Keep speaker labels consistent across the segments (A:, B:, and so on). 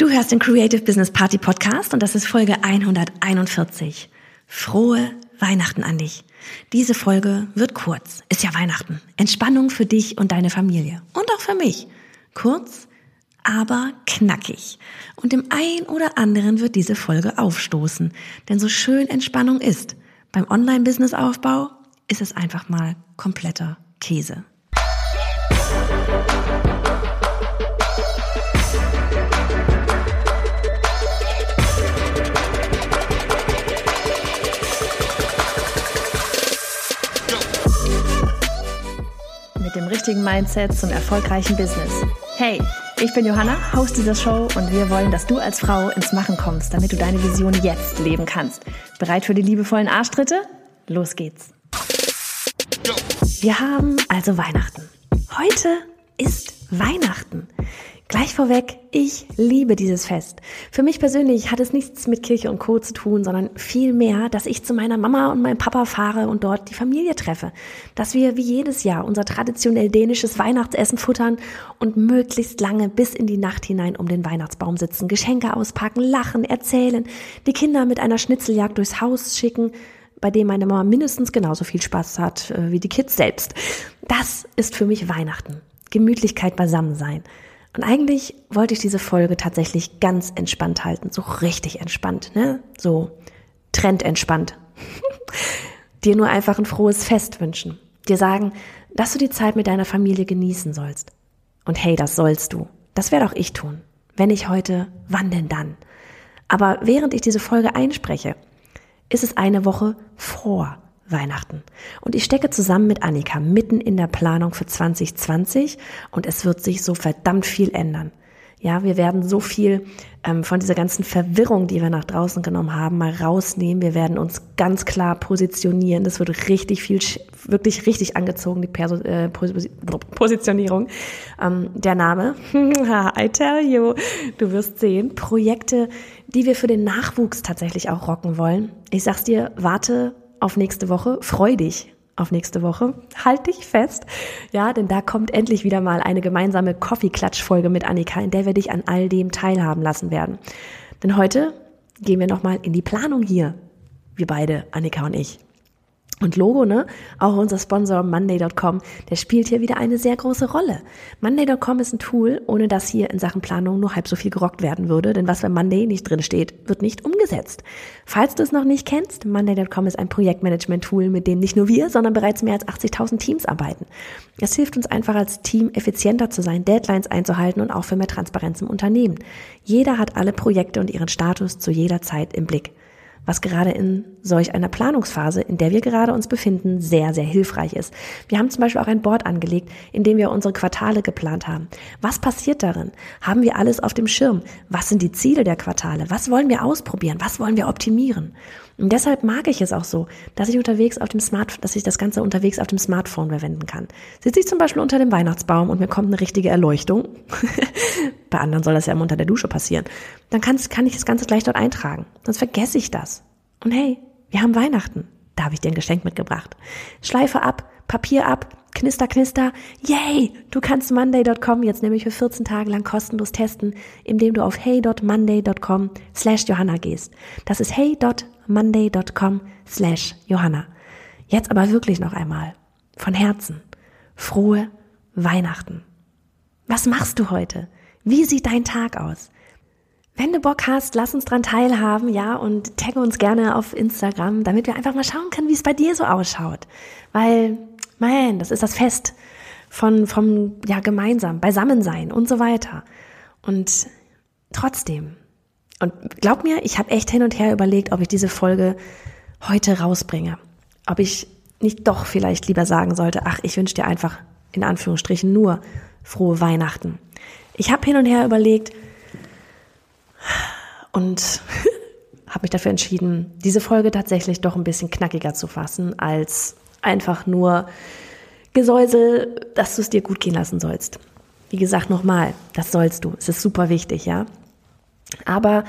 A: Du hörst den Creative Business Party Podcast und das ist Folge 141. Frohe Weihnachten an dich. Diese Folge wird kurz. Ist ja Weihnachten. Entspannung für dich und deine Familie. Und auch für mich. Kurz, aber knackig. Und dem einen oder anderen wird diese Folge aufstoßen. Denn so schön Entspannung ist, beim Online-Business-Aufbau ist es einfach mal kompletter Käse. Mit dem richtigen Mindset zum erfolgreichen Business. Hey, ich bin Johanna, Host dieser Show und wir wollen, dass du als Frau ins Machen kommst, damit du deine Vision jetzt leben kannst. Bereit für die liebevollen Arschtritte? Los geht's. Wir haben also Weihnachten. Heute ist Weihnachten. Gleich vorweg, ich liebe dieses Fest. Für mich persönlich hat es nichts mit Kirche und Co. zu tun, sondern vielmehr, dass ich zu meiner Mama und meinem Papa fahre und dort die Familie treffe. Dass wir wie jedes Jahr unser traditionell dänisches Weihnachtsessen futtern und möglichst lange bis in die Nacht hinein um den Weihnachtsbaum sitzen, Geschenke auspacken, lachen, erzählen, die Kinder mit einer Schnitzeljagd durchs Haus schicken, bei dem meine Mama mindestens genauso viel Spaß hat äh, wie die Kids selbst. Das ist für mich Weihnachten. Gemütlichkeit beisammen sein. Und eigentlich wollte ich diese Folge tatsächlich ganz entspannt halten, so richtig entspannt, ne? So trendentspannt. dir nur einfach ein frohes Fest wünschen. Dir sagen, dass du die Zeit mit deiner Familie genießen sollst. Und hey, das sollst du. Das werde auch ich tun. Wenn ich heute, wann denn dann? Aber während ich diese Folge einspreche, ist es eine Woche vor Weihnachten. Und ich stecke zusammen mit Annika mitten in der Planung für 2020 und es wird sich so verdammt viel ändern. Ja, wir werden so viel ähm, von dieser ganzen Verwirrung, die wir nach draußen genommen haben, mal rausnehmen. Wir werden uns ganz klar positionieren. Das wird richtig viel, wirklich richtig angezogen, die Perso äh, Positionierung. Ähm, der Name, I tell you, du wirst sehen. Projekte, die wir für den Nachwuchs tatsächlich auch rocken wollen. Ich sag's dir, warte auf nächste Woche. Freu dich auf nächste Woche. Halt dich fest. Ja, denn da kommt endlich wieder mal eine gemeinsame Coffee-Klatsch-Folge mit Annika, in der wir dich an all dem teilhaben lassen werden. Denn heute gehen wir nochmal in die Planung hier. Wir beide, Annika und ich. Und Logo, ne? Auch unser Sponsor Monday.com, der spielt hier wieder eine sehr große Rolle. Monday.com ist ein Tool, ohne dass hier in Sachen Planung nur halb so viel gerockt werden würde, denn was bei Monday nicht drin steht, wird nicht umgesetzt. Falls du es noch nicht kennst, Monday.com ist ein Projektmanagement-Tool, mit dem nicht nur wir, sondern bereits mehr als 80.000 Teams arbeiten. Es hilft uns einfach als Team effizienter zu sein, Deadlines einzuhalten und auch für mehr Transparenz im Unternehmen. Jeder hat alle Projekte und ihren Status zu jeder Zeit im Blick was gerade in solch einer Planungsphase, in der wir gerade uns befinden, sehr, sehr hilfreich ist. Wir haben zum Beispiel auch ein Board angelegt, in dem wir unsere Quartale geplant haben. Was passiert darin? Haben wir alles auf dem Schirm? Was sind die Ziele der Quartale? Was wollen wir ausprobieren? Was wollen wir optimieren? Und deshalb mag ich es auch so, dass ich unterwegs auf dem Smart, dass ich das Ganze unterwegs auf dem Smartphone verwenden kann. Sitze ich zum Beispiel unter dem Weihnachtsbaum und mir kommt eine richtige Erleuchtung. Bei anderen soll das ja immer unter der Dusche passieren. Dann kann, kann ich das Ganze gleich dort eintragen. Sonst vergesse ich das. Und hey, wir haben Weihnachten. Da habe ich dir ein Geschenk mitgebracht. Schleife ab, Papier ab, Knister, knister. Yay! Du kannst monday.com jetzt nämlich für 14 Tage lang kostenlos testen, indem du auf hey.monday.com slash Johanna gehst. Das ist hey.monday.com slash Johanna. Jetzt aber wirklich noch einmal. Von Herzen. Frohe Weihnachten. Was machst du heute? Wie sieht dein Tag aus? Wenn du Bock hast, lass uns dran teilhaben, ja, und tagge uns gerne auf Instagram, damit wir einfach mal schauen können, wie es bei dir so ausschaut. Weil, man, das ist das Fest von, vom, ja, gemeinsam, Beisammensein und so weiter. Und trotzdem, und glaub mir, ich habe echt hin und her überlegt, ob ich diese Folge heute rausbringe. Ob ich nicht doch vielleicht lieber sagen sollte, ach, ich wünsche dir einfach in Anführungsstrichen nur frohe Weihnachten. Ich habe hin und her überlegt, und habe mich dafür entschieden, diese Folge tatsächlich doch ein bisschen knackiger zu fassen, als einfach nur Gesäusel, dass du es dir gut gehen lassen sollst. Wie gesagt, nochmal, das sollst du. Es ist super wichtig, ja. Aber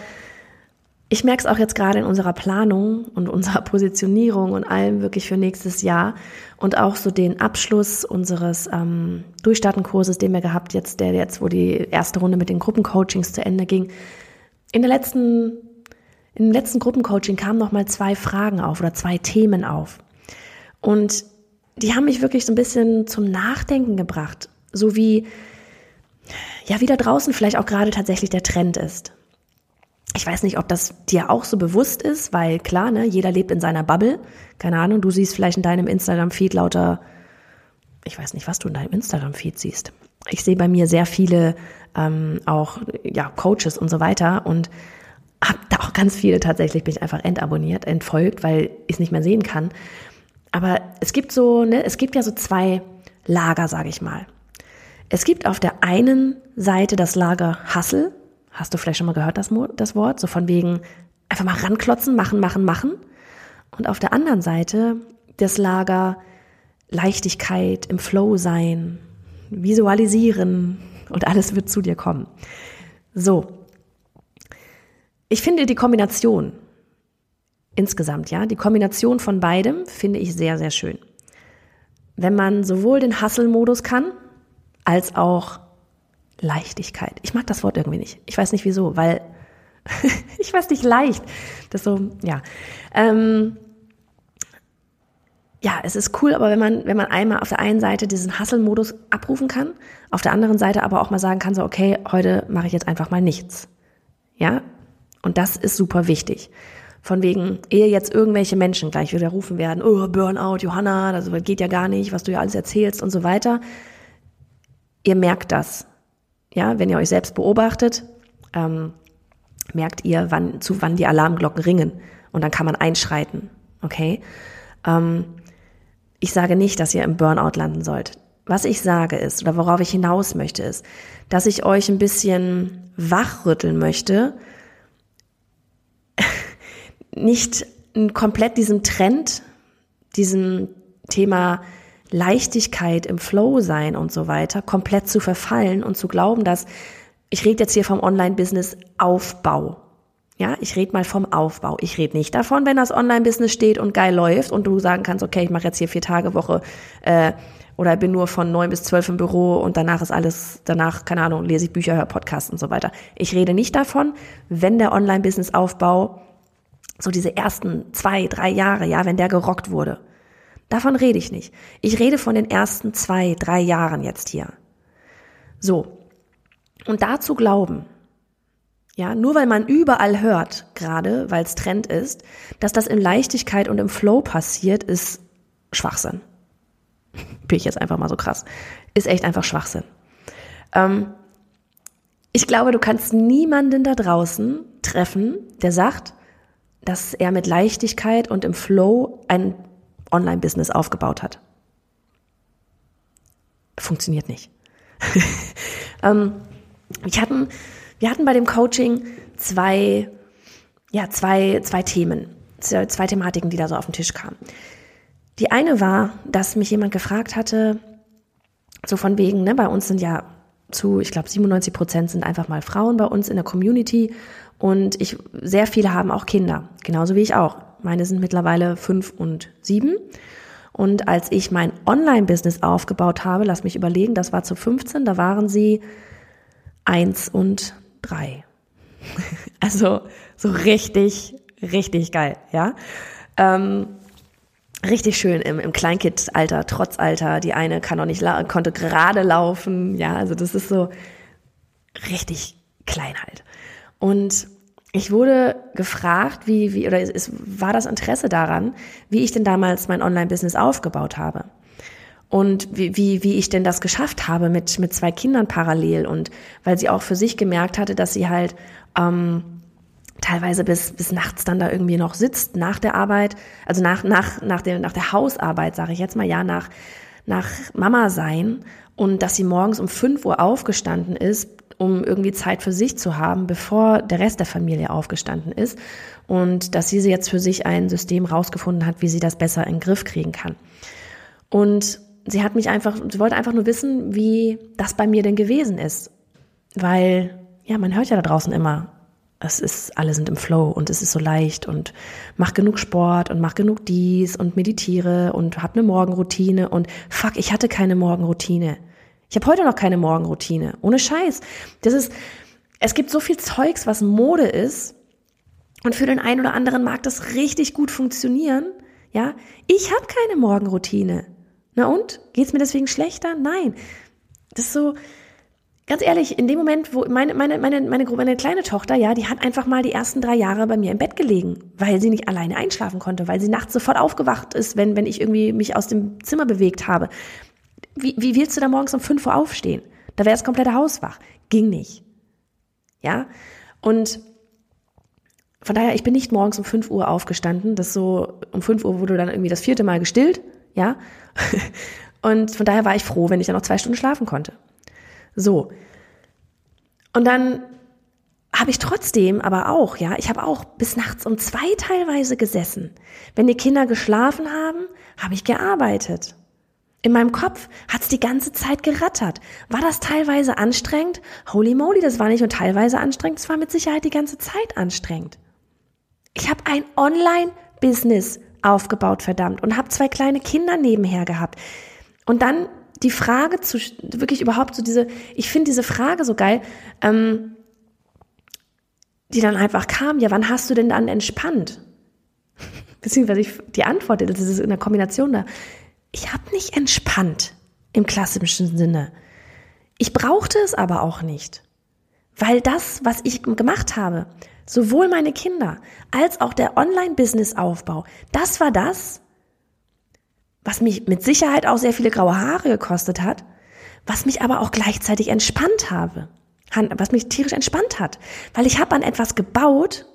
A: ich merke es auch jetzt gerade in unserer Planung und unserer Positionierung und allem wirklich für nächstes Jahr und auch so den Abschluss unseres ähm, Durchstartenkurses, den wir gehabt jetzt, der jetzt, wo die erste Runde mit den Gruppencoachings zu Ende ging. In der letzten, dem letzten Gruppencoaching kamen noch mal zwei Fragen auf oder zwei Themen auf und die haben mich wirklich so ein bisschen zum Nachdenken gebracht, so wie ja wie da draußen vielleicht auch gerade tatsächlich der Trend ist. Ich weiß nicht, ob das dir auch so bewusst ist, weil klar, ne, jeder lebt in seiner Bubble. Keine Ahnung, du siehst vielleicht in deinem Instagram-Feed lauter, ich weiß nicht, was du in deinem Instagram-Feed siehst. Ich sehe bei mir sehr viele ähm, auch ja, Coaches und so weiter und habe da auch ganz viele tatsächlich bin ich einfach entabonniert, entfolgt, weil ich es nicht mehr sehen kann. Aber es gibt so, ne, es gibt ja so zwei Lager, sage ich mal. Es gibt auf der einen Seite das Lager Hassel, Hast du vielleicht schon mal gehört, das, das Wort? So von wegen einfach mal ranklotzen, machen, machen, machen. Und auf der anderen Seite das Lager Leichtigkeit, im Flow sein, visualisieren und alles wird zu dir kommen. So. Ich finde die Kombination insgesamt, ja, die Kombination von beidem finde ich sehr, sehr schön. Wenn man sowohl den Hustle-Modus kann, als auch Leichtigkeit. Ich mag das Wort irgendwie nicht. Ich weiß nicht wieso, weil ich weiß nicht leicht. Das so, ja. Ähm, ja, es ist cool, aber wenn man, wenn man einmal auf der einen Seite diesen Hustle-Modus abrufen kann, auf der anderen Seite aber auch mal sagen kann, so, okay, heute mache ich jetzt einfach mal nichts. Ja? Und das ist super wichtig. Von wegen, ehe jetzt irgendwelche Menschen gleich wieder rufen werden, oh, Burnout, Johanna, das geht ja gar nicht, was du ja alles erzählst und so weiter. Ihr merkt das. Ja, wenn ihr euch selbst beobachtet, ähm, merkt ihr, wann, zu wann die Alarmglocken ringen. Und dann kann man einschreiten. Okay? Ähm, ich sage nicht, dass ihr im Burnout landen sollt. Was ich sage ist, oder worauf ich hinaus möchte, ist, dass ich euch ein bisschen wachrütteln möchte, nicht komplett diesem Trend, diesem Thema Leichtigkeit im Flow sein und so weiter, komplett zu verfallen und zu glauben, dass ich rede jetzt hier vom Online-Business Aufbau. Ja, ich rede mal vom Aufbau. Ich rede nicht davon, wenn das Online-Business steht und geil läuft und du sagen kannst, okay, ich mache jetzt hier vier Tage Woche äh, oder bin nur von neun bis zwölf im Büro und danach ist alles, danach, keine Ahnung, lese ich Bücher, höre Podcasts und so weiter. Ich rede nicht davon, wenn der Online-Business-Aufbau so diese ersten zwei, drei Jahre, ja, wenn der gerockt wurde Davon rede ich nicht. Ich rede von den ersten zwei, drei Jahren jetzt hier. So. Und dazu glauben, ja, nur weil man überall hört, gerade weil es Trend ist, dass das in Leichtigkeit und im Flow passiert, ist Schwachsinn. Bin ich jetzt einfach mal so krass. Ist echt einfach Schwachsinn. Ähm, ich glaube, du kannst niemanden da draußen treffen, der sagt, dass er mit Leichtigkeit und im Flow ein Online-Business aufgebaut hat. Funktioniert nicht. ähm, wir, hatten, wir hatten bei dem Coaching zwei, ja, zwei, zwei Themen, zwei Thematiken, die da so auf den Tisch kamen. Die eine war, dass mich jemand gefragt hatte, so von wegen, ne, bei uns sind ja zu, ich glaube, 97 Prozent sind einfach mal Frauen bei uns in der Community und ich, sehr viele haben auch Kinder, genauso wie ich auch. Meine sind mittlerweile fünf und sieben. Und als ich mein Online-Business aufgebaut habe, lass mich überlegen, das war zu 15, da waren sie eins und drei. Also so richtig, richtig geil, ja. Ähm, richtig schön im, im Kleinkindalter, Trotzalter. Die eine kann noch nicht, konnte gerade laufen, ja. Also das ist so richtig klein halt. Und ich wurde gefragt, wie, wie, oder es war das Interesse daran, wie ich denn damals mein Online-Business aufgebaut habe. Und wie, wie, wie ich denn das geschafft habe mit, mit zwei Kindern parallel und weil sie auch für sich gemerkt hatte, dass sie halt ähm, teilweise bis, bis nachts dann da irgendwie noch sitzt nach der Arbeit, also nach, nach, nach, der, nach der Hausarbeit, sage ich jetzt mal, ja, nach, nach Mama sein und dass sie morgens um fünf Uhr aufgestanden ist, um irgendwie Zeit für sich zu haben, bevor der Rest der Familie aufgestanden ist und dass sie jetzt für sich ein System rausgefunden hat, wie sie das besser in den Griff kriegen kann. Und sie hat mich einfach, sie wollte einfach nur wissen, wie das bei mir denn gewesen ist, weil ja, man hört ja da draußen immer, es ist, alle sind im Flow und es ist so leicht und mach genug Sport und mach genug dies und meditiere und hab eine Morgenroutine und fuck, ich hatte keine Morgenroutine. Ich habe heute noch keine Morgenroutine. Ohne Scheiß. Das ist, es gibt so viel Zeugs, was Mode ist. Und für den einen oder anderen mag das richtig gut funktionieren. Ja, ich habe keine Morgenroutine. Na und? Geht's mir deswegen schlechter? Nein. Das ist so, ganz ehrlich, in dem Moment, wo meine, meine, meine, meine, meine kleine Tochter, ja, die hat einfach mal die ersten drei Jahre bei mir im Bett gelegen, weil sie nicht alleine einschlafen konnte, weil sie nachts sofort aufgewacht ist, wenn, wenn ich irgendwie mich aus dem Zimmer bewegt habe. Wie, wie willst du da morgens um fünf Uhr aufstehen? Da wäre das komplette Haus wach. Ging nicht. Ja? Und von daher, ich bin nicht morgens um fünf Uhr aufgestanden. Das so, um fünf Uhr wurde dann irgendwie das vierte Mal gestillt. Ja? Und von daher war ich froh, wenn ich dann noch zwei Stunden schlafen konnte. So. Und dann habe ich trotzdem aber auch, ja, ich habe auch bis nachts um zwei teilweise gesessen. Wenn die Kinder geschlafen haben, habe ich gearbeitet. In meinem Kopf hat's die ganze Zeit gerattert. War das teilweise anstrengend? Holy moly, das war nicht nur teilweise anstrengend, es war mit Sicherheit die ganze Zeit anstrengend. Ich habe ein Online-Business aufgebaut, verdammt, und habe zwei kleine Kinder nebenher gehabt. Und dann die Frage zu, wirklich überhaupt so diese, ich finde diese Frage so geil, ähm, die dann einfach kam, ja, wann hast du denn dann entspannt? Beziehungsweise ich, die Antwort, das ist in der Kombination da. Ich habe nicht entspannt im klassischen Sinne. Ich brauchte es aber auch nicht. Weil das, was ich gemacht habe, sowohl meine Kinder als auch der Online-Business-Aufbau, das war das, was mich mit Sicherheit auch sehr viele graue Haare gekostet hat, was mich aber auch gleichzeitig entspannt habe, was mich tierisch entspannt hat, weil ich habe an etwas gebaut,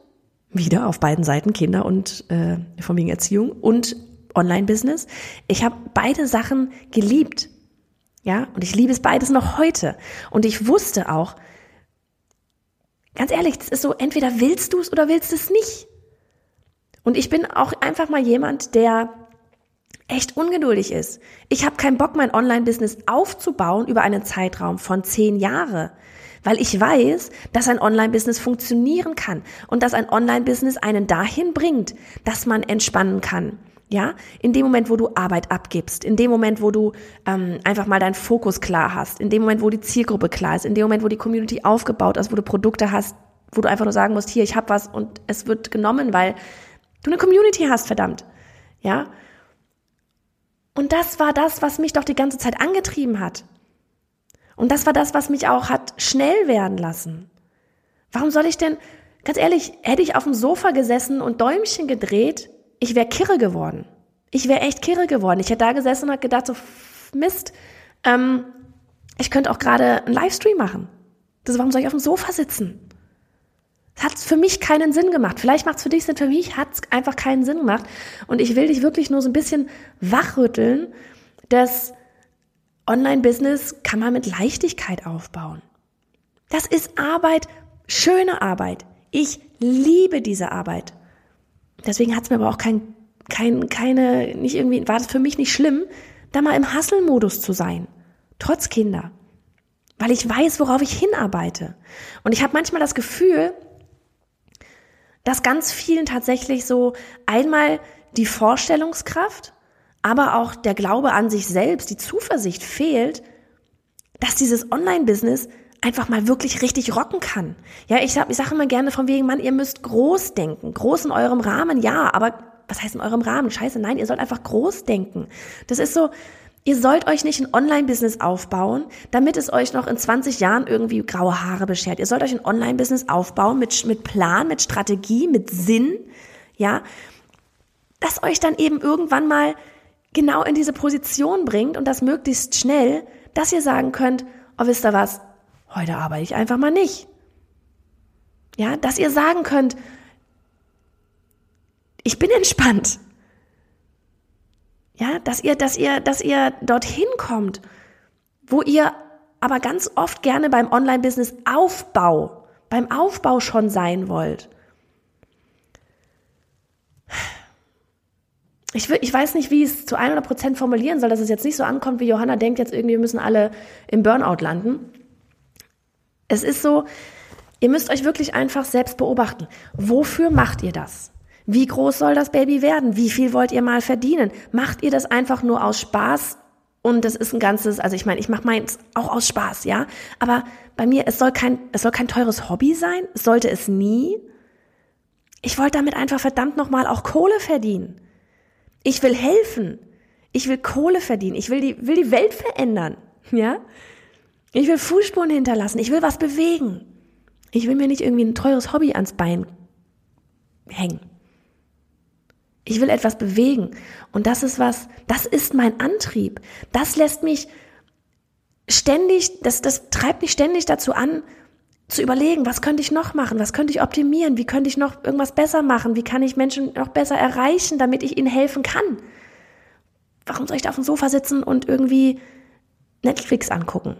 A: wieder auf beiden Seiten Kinder und äh, von wegen Erziehung und Online-Business. Ich habe beide Sachen geliebt, ja, und ich liebe es beides noch heute. Und ich wusste auch, ganz ehrlich, das ist so, entweder willst du es oder willst es nicht. Und ich bin auch einfach mal jemand, der echt ungeduldig ist. Ich habe keinen Bock, mein Online-Business aufzubauen über einen Zeitraum von zehn Jahre, weil ich weiß, dass ein Online-Business funktionieren kann und dass ein Online-Business einen dahin bringt, dass man entspannen kann. Ja, in dem Moment, wo du Arbeit abgibst, in dem Moment, wo du ähm, einfach mal deinen Fokus klar hast, in dem Moment, wo die Zielgruppe klar ist, in dem Moment, wo die Community aufgebaut ist, wo du Produkte hast, wo du einfach nur sagen musst, hier, ich habe was und es wird genommen, weil du eine Community hast, verdammt. Ja, und das war das, was mich doch die ganze Zeit angetrieben hat. Und das war das, was mich auch hat schnell werden lassen. Warum soll ich denn, ganz ehrlich, hätte ich auf dem Sofa gesessen und Däumchen gedreht, ich wäre kirre geworden. Ich wäre echt kirre geworden. Ich hätte da gesessen und hat gedacht, so Mist, ähm, ich könnte auch gerade einen Livestream machen. Das, warum soll ich auf dem Sofa sitzen? Es hat für mich keinen Sinn gemacht. Vielleicht macht es für dich Sinn, für mich hat es einfach keinen Sinn gemacht. Und ich will dich wirklich nur so ein bisschen wachrütteln, dass Online-Business kann man mit Leichtigkeit aufbauen. Das ist Arbeit, schöne Arbeit. Ich liebe diese Arbeit. Deswegen hat es mir aber auch kein, kein, keine, nicht irgendwie, war das für mich nicht schlimm, da mal im Hustle-Modus zu sein. Trotz Kinder. Weil ich weiß, worauf ich hinarbeite. Und ich habe manchmal das Gefühl, dass ganz vielen tatsächlich so einmal die Vorstellungskraft, aber auch der Glaube an sich selbst, die Zuversicht fehlt, dass dieses Online-Business einfach mal wirklich richtig rocken kann. Ja, ich sag, ich sage immer gerne von wegen, Mann, ihr müsst groß denken. Groß in eurem Rahmen, ja, aber was heißt in eurem Rahmen? Scheiße, nein, ihr sollt einfach groß denken. Das ist so, Ihr sollt euch nicht ein Online-Business aufbauen, damit es euch noch in 20 Jahren irgendwie graue Haare beschert. Ihr sollt euch ein Online-Business aufbauen mit, mit Plan, mit Strategie, mit Sinn, ja, das euch dann eben irgendwann mal genau in diese Position bringt und das möglichst schnell, dass ihr sagen könnt, oh, wisst ihr was, heute arbeite ich einfach mal nicht. Ja, dass ihr sagen könnt, ich bin entspannt. Ja, dass ihr, dass ihr, dass ihr dorthin kommt, wo ihr aber ganz oft gerne beim Online-Business Aufbau, beim Aufbau schon sein wollt. Ich, ich weiß nicht, wie ich es zu 100 Prozent formulieren soll, dass es jetzt nicht so ankommt, wie Johanna denkt, jetzt irgendwie müssen alle im Burnout landen. Es ist so, Ihr müsst euch wirklich einfach selbst beobachten. Wofür macht ihr das? Wie groß soll das Baby werden? Wie viel wollt ihr mal verdienen? Macht ihr das einfach nur aus Spaß? Und das ist ein ganzes, also ich meine, ich mache meins auch aus Spaß, ja. Aber bei mir, es soll kein, es soll kein teures Hobby sein. Sollte es nie. Ich wollte damit einfach verdammt nochmal auch Kohle verdienen. Ich will helfen. Ich will Kohle verdienen. Ich will die, will die Welt verändern. Ja? Ich will Fußspuren hinterlassen. Ich will was bewegen. Ich will mir nicht irgendwie ein teures Hobby ans Bein hängen. Ich will etwas bewegen. Und das ist was, das ist mein Antrieb. Das lässt mich ständig, das, das treibt mich ständig dazu an, zu überlegen, was könnte ich noch machen? Was könnte ich optimieren? Wie könnte ich noch irgendwas besser machen? Wie kann ich Menschen noch besser erreichen, damit ich ihnen helfen kann? Warum soll ich da auf dem Sofa sitzen und irgendwie Netflix angucken?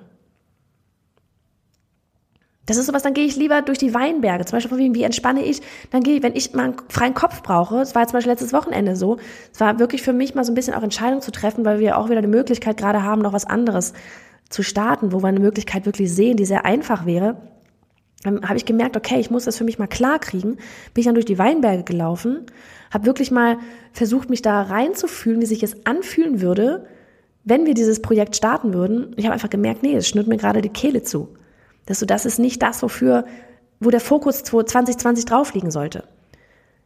A: Das ist sowas, dann gehe ich lieber durch die Weinberge. Zum Beispiel, wie, wie entspanne ich? Dann gehe ich, wenn ich mal einen freien Kopf brauche, es war jetzt zum Beispiel letztes Wochenende so, es war wirklich für mich mal so ein bisschen auch Entscheidung zu treffen, weil wir auch wieder die Möglichkeit gerade haben, noch was anderes zu starten, wo wir eine Möglichkeit wirklich sehen, die sehr einfach wäre. Dann habe ich gemerkt, okay, ich muss das für mich mal klar kriegen. Bin ich dann durch die Weinberge gelaufen, habe wirklich mal versucht, mich da reinzufühlen, wie sich es anfühlen würde, wenn wir dieses Projekt starten würden. Ich habe einfach gemerkt, nee, es schnürt mir gerade die Kehle zu. Dass du, das ist nicht das, wofür, wo der Fokus 2020 drauf liegen sollte.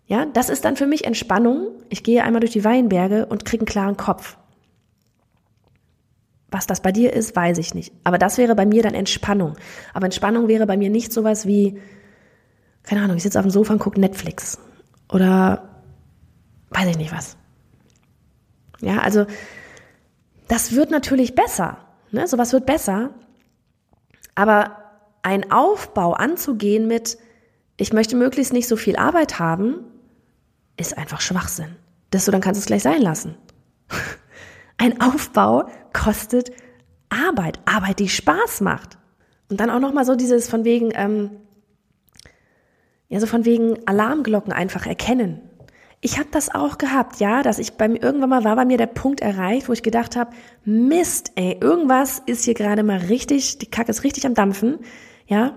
A: Ja, das ist dann für mich Entspannung. Ich gehe einmal durch die Weinberge und kriege einen klaren Kopf. Was das bei dir ist, weiß ich nicht. Aber das wäre bei mir dann Entspannung. Aber Entspannung wäre bei mir nicht sowas wie, keine Ahnung, ich sitze auf dem Sofa und gucke Netflix. Oder weiß ich nicht was. Ja, also das wird natürlich besser. Ne? Sowas wird besser. Aber ein Aufbau anzugehen mit, ich möchte möglichst nicht so viel Arbeit haben, ist einfach Schwachsinn. Das so, dann kannst du es gleich sein lassen. Ein Aufbau kostet Arbeit, Arbeit, die Spaß macht. Und dann auch nochmal so dieses von wegen, ähm, ja, so von wegen Alarmglocken einfach erkennen. Ich habe das auch gehabt, ja, dass ich beim irgendwann mal war bei mir der Punkt erreicht, wo ich gedacht habe, Mist, ey, irgendwas ist hier gerade mal richtig, die Kacke ist richtig am dampfen. Ja,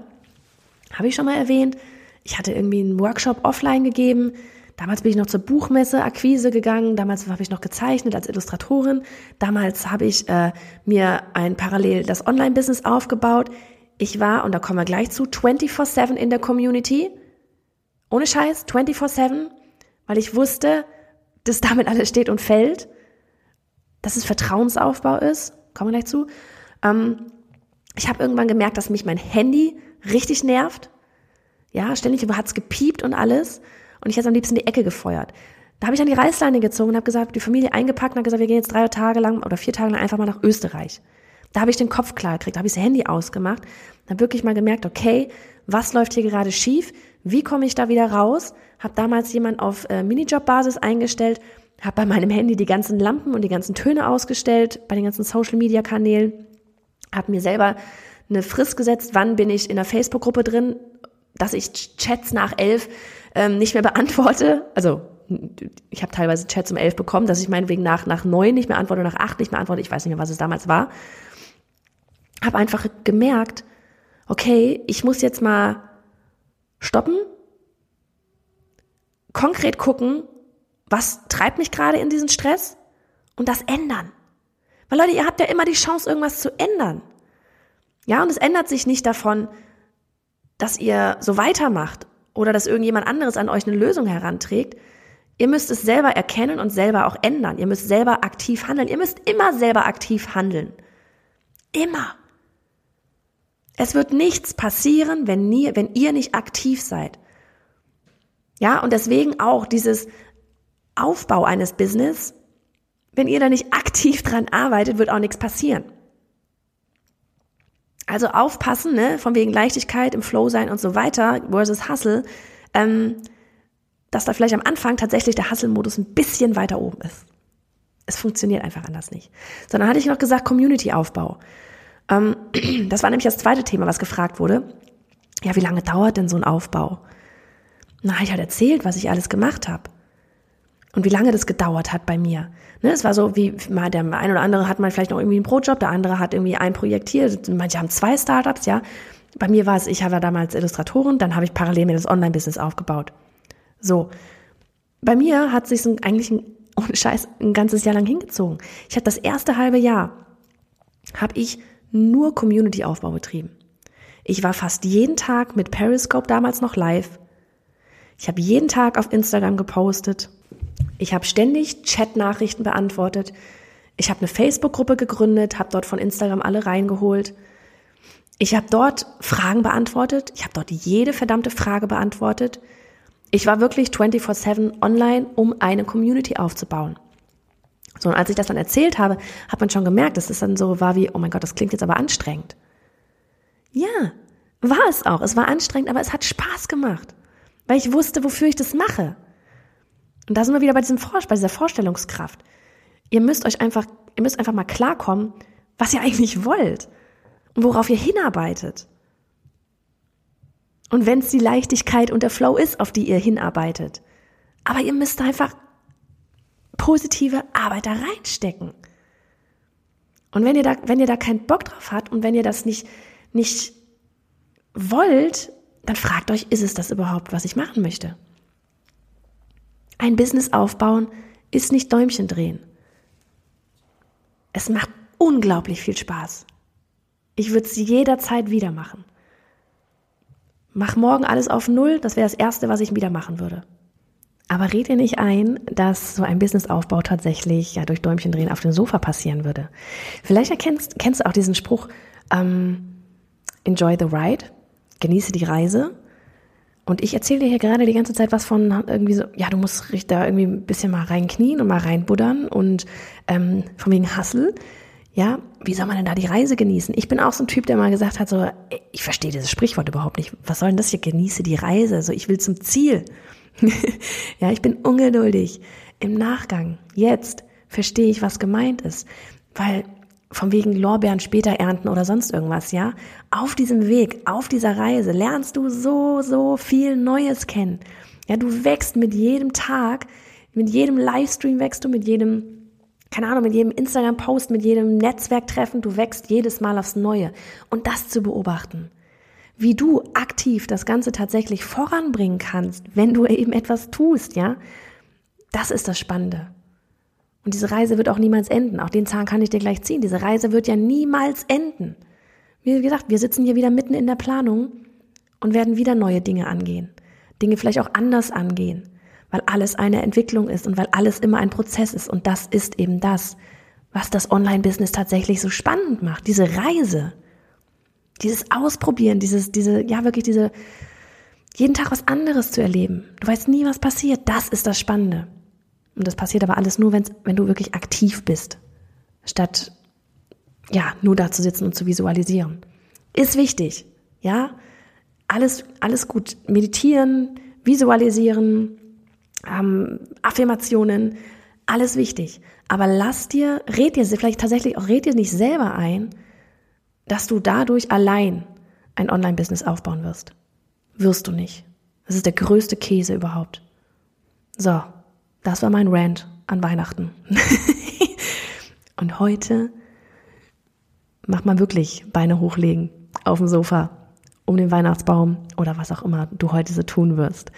A: habe ich schon mal erwähnt. Ich hatte irgendwie einen Workshop offline gegeben. Damals bin ich noch zur Buchmesse Akquise gegangen. Damals habe ich noch gezeichnet als Illustratorin. Damals habe ich äh, mir ein parallel das Online-Business aufgebaut. Ich war, und da kommen wir gleich zu, 24-7 in der Community. Ohne Scheiß, 24-7, weil ich wusste, dass damit alles steht und fällt. Dass es Vertrauensaufbau ist. Kommen wir gleich zu. Ähm, ich habe irgendwann gemerkt, dass mich mein Handy richtig nervt. Ja, ständig hat es gepiept und alles. Und ich hätte am liebsten die Ecke gefeuert. Da habe ich an die Reißleine gezogen und habe gesagt, die Familie eingepackt und habe gesagt, wir gehen jetzt drei Tage lang oder vier Tage lang einfach mal nach Österreich. Da habe ich den Kopf klar gekriegt, da habe ich das Handy ausgemacht, habe wirklich mal gemerkt, okay, was läuft hier gerade schief? Wie komme ich da wieder raus? Habe damals jemand auf äh, Minijob-Basis eingestellt, habe bei meinem Handy die ganzen Lampen und die ganzen Töne ausgestellt, bei den ganzen Social-Media-Kanälen habe mir selber eine Frist gesetzt, wann bin ich in der Facebook-Gruppe drin, dass ich Chats nach elf ähm, nicht mehr beantworte. Also ich habe teilweise Chats um elf bekommen, dass ich meinetwegen nach, nach neun nicht mehr antworte, nach acht nicht mehr antworte. Ich weiß nicht mehr, was es damals war. Habe einfach gemerkt, okay, ich muss jetzt mal stoppen, konkret gucken, was treibt mich gerade in diesen Stress und das ändern. Weil Leute, ihr habt ja immer die Chance, irgendwas zu ändern. Ja, und es ändert sich nicht davon, dass ihr so weitermacht oder dass irgendjemand anderes an euch eine Lösung heranträgt. Ihr müsst es selber erkennen und selber auch ändern. Ihr müsst selber aktiv handeln. Ihr müsst immer selber aktiv handeln. Immer. Es wird nichts passieren, wenn ihr, wenn ihr nicht aktiv seid. Ja, und deswegen auch dieses Aufbau eines Business wenn ihr da nicht aktiv dran arbeitet, wird auch nichts passieren. Also aufpassen, ne, von wegen Leichtigkeit, im Flow sein und so weiter versus Hustle, ähm, dass da vielleicht am Anfang tatsächlich der Hustle-Modus ein bisschen weiter oben ist. Es funktioniert einfach anders nicht. Sondern hatte ich noch gesagt, Community-Aufbau. Ähm, das war nämlich das zweite Thema, was gefragt wurde. Ja, wie lange dauert denn so ein Aufbau? Na, ich halt erzählt, was ich alles gemacht habe und wie lange das gedauert hat bei mir. Ne, es war so, wie mal der ein oder andere hat mal vielleicht noch irgendwie einen Pro-Job, der andere hat irgendwie ein Projekt hier, manche haben zwei Startups, ja. Bei mir war es, ich war damals Illustratorin, dann habe ich parallel mir das Online-Business aufgebaut. So. Bei mir hat sich eigentlich ein, ohne Scheiß ein ganzes Jahr lang hingezogen. Ich habe das erste halbe Jahr, habe ich nur Community-Aufbau betrieben. Ich war fast jeden Tag mit Periscope damals noch live. Ich habe jeden Tag auf Instagram gepostet. Ich habe ständig Chat-Nachrichten beantwortet. Ich habe eine Facebook-Gruppe gegründet, habe dort von Instagram alle reingeholt. Ich habe dort Fragen beantwortet. Ich habe dort jede verdammte Frage beantwortet. Ich war wirklich 24/7 online, um eine Community aufzubauen. So, und als ich das dann erzählt habe, hat man schon gemerkt, dass es dann so war wie, oh mein Gott, das klingt jetzt aber anstrengend. Ja, war es auch. Es war anstrengend, aber es hat Spaß gemacht, weil ich wusste, wofür ich das mache. Und da sind wir wieder bei diesem bei dieser Vorstellungskraft. Ihr müsst euch einfach, ihr müsst einfach mal klarkommen, was ihr eigentlich wollt und worauf ihr hinarbeitet. Und wenn es die Leichtigkeit und der Flow ist, auf die ihr hinarbeitet. Aber ihr müsst einfach positive Arbeit da reinstecken. Und wenn ihr da, wenn ihr da keinen Bock drauf habt und wenn ihr das nicht, nicht wollt, dann fragt euch, ist es das überhaupt, was ich machen möchte? Ein Business aufbauen ist nicht Däumchen drehen. Es macht unglaublich viel Spaß. Ich würde es jederzeit wieder machen. Mach morgen alles auf Null, das wäre das Erste, was ich wieder machen würde. Aber red dir nicht ein, dass so ein Businessaufbau tatsächlich ja durch Däumchen drehen auf dem Sofa passieren würde. Vielleicht erkennst, kennst du auch diesen Spruch, ähm, enjoy the ride, genieße die Reise. Und ich erzähle dir hier gerade die ganze Zeit was von irgendwie so, ja, du musst da irgendwie ein bisschen mal reinknien und mal reinbuddern und ähm, von wegen Hustle. Ja, wie soll man denn da die Reise genießen? Ich bin auch so ein Typ, der mal gesagt hat, so, ich verstehe dieses Sprichwort überhaupt nicht. Was soll denn das hier? Genieße die Reise. So, ich will zum Ziel. ja, ich bin ungeduldig. Im Nachgang, jetzt, verstehe ich, was gemeint ist. Weil von wegen Lorbeeren später ernten oder sonst irgendwas, ja? Auf diesem Weg, auf dieser Reise lernst du so, so viel Neues kennen. Ja, du wächst mit jedem Tag, mit jedem Livestream wächst du, mit jedem keine Ahnung, mit jedem Instagram-Post, mit jedem Netzwerktreffen, du wächst jedes Mal aufs Neue. Und das zu beobachten, wie du aktiv das Ganze tatsächlich voranbringen kannst, wenn du eben etwas tust, ja, das ist das Spannende. Und diese Reise wird auch niemals enden. Auch den Zahn kann ich dir gleich ziehen. Diese Reise wird ja niemals enden. Wie gesagt, wir sitzen hier wieder mitten in der Planung und werden wieder neue Dinge angehen. Dinge vielleicht auch anders angehen weil alles eine Entwicklung ist und weil alles immer ein Prozess ist. Und das ist eben das, was das Online-Business tatsächlich so spannend macht. Diese Reise, dieses Ausprobieren, dieses, diese, ja wirklich diese, jeden Tag was anderes zu erleben. Du weißt nie, was passiert. Das ist das Spannende. Und das passiert aber alles nur, wenn's, wenn du wirklich aktiv bist, statt ja nur da zu sitzen und zu visualisieren. Ist wichtig, ja. Alles, alles gut. Meditieren, visualisieren, ähm, Affirmationen, alles wichtig. Aber lass dir, red dir vielleicht tatsächlich auch, red dir nicht selber ein, dass du dadurch allein ein Online-Business aufbauen wirst. Wirst du nicht. Das ist der größte Käse überhaupt. So, das war mein Rant an Weihnachten. Und heute mach mal wirklich Beine hochlegen auf dem Sofa um den Weihnachtsbaum oder was auch immer du heute so tun wirst.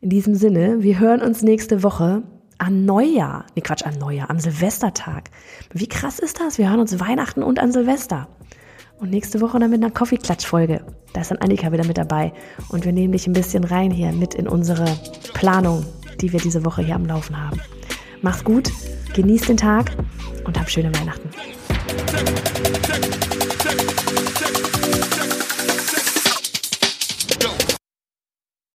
A: In diesem Sinne, wir hören uns nächste Woche an Neujahr. Nee, Quatsch, an Neujahr, am Silvestertag. Wie krass ist das? Wir hören uns Weihnachten und an Silvester. Und nächste Woche dann mit einer Coffee-Klatsch-Folge. Da ist dann Annika wieder mit dabei. Und wir nehmen dich ein bisschen rein hier mit in unsere Planung, die wir diese Woche hier am Laufen haben. Mach's gut, genieß den Tag und hab schöne Weihnachten.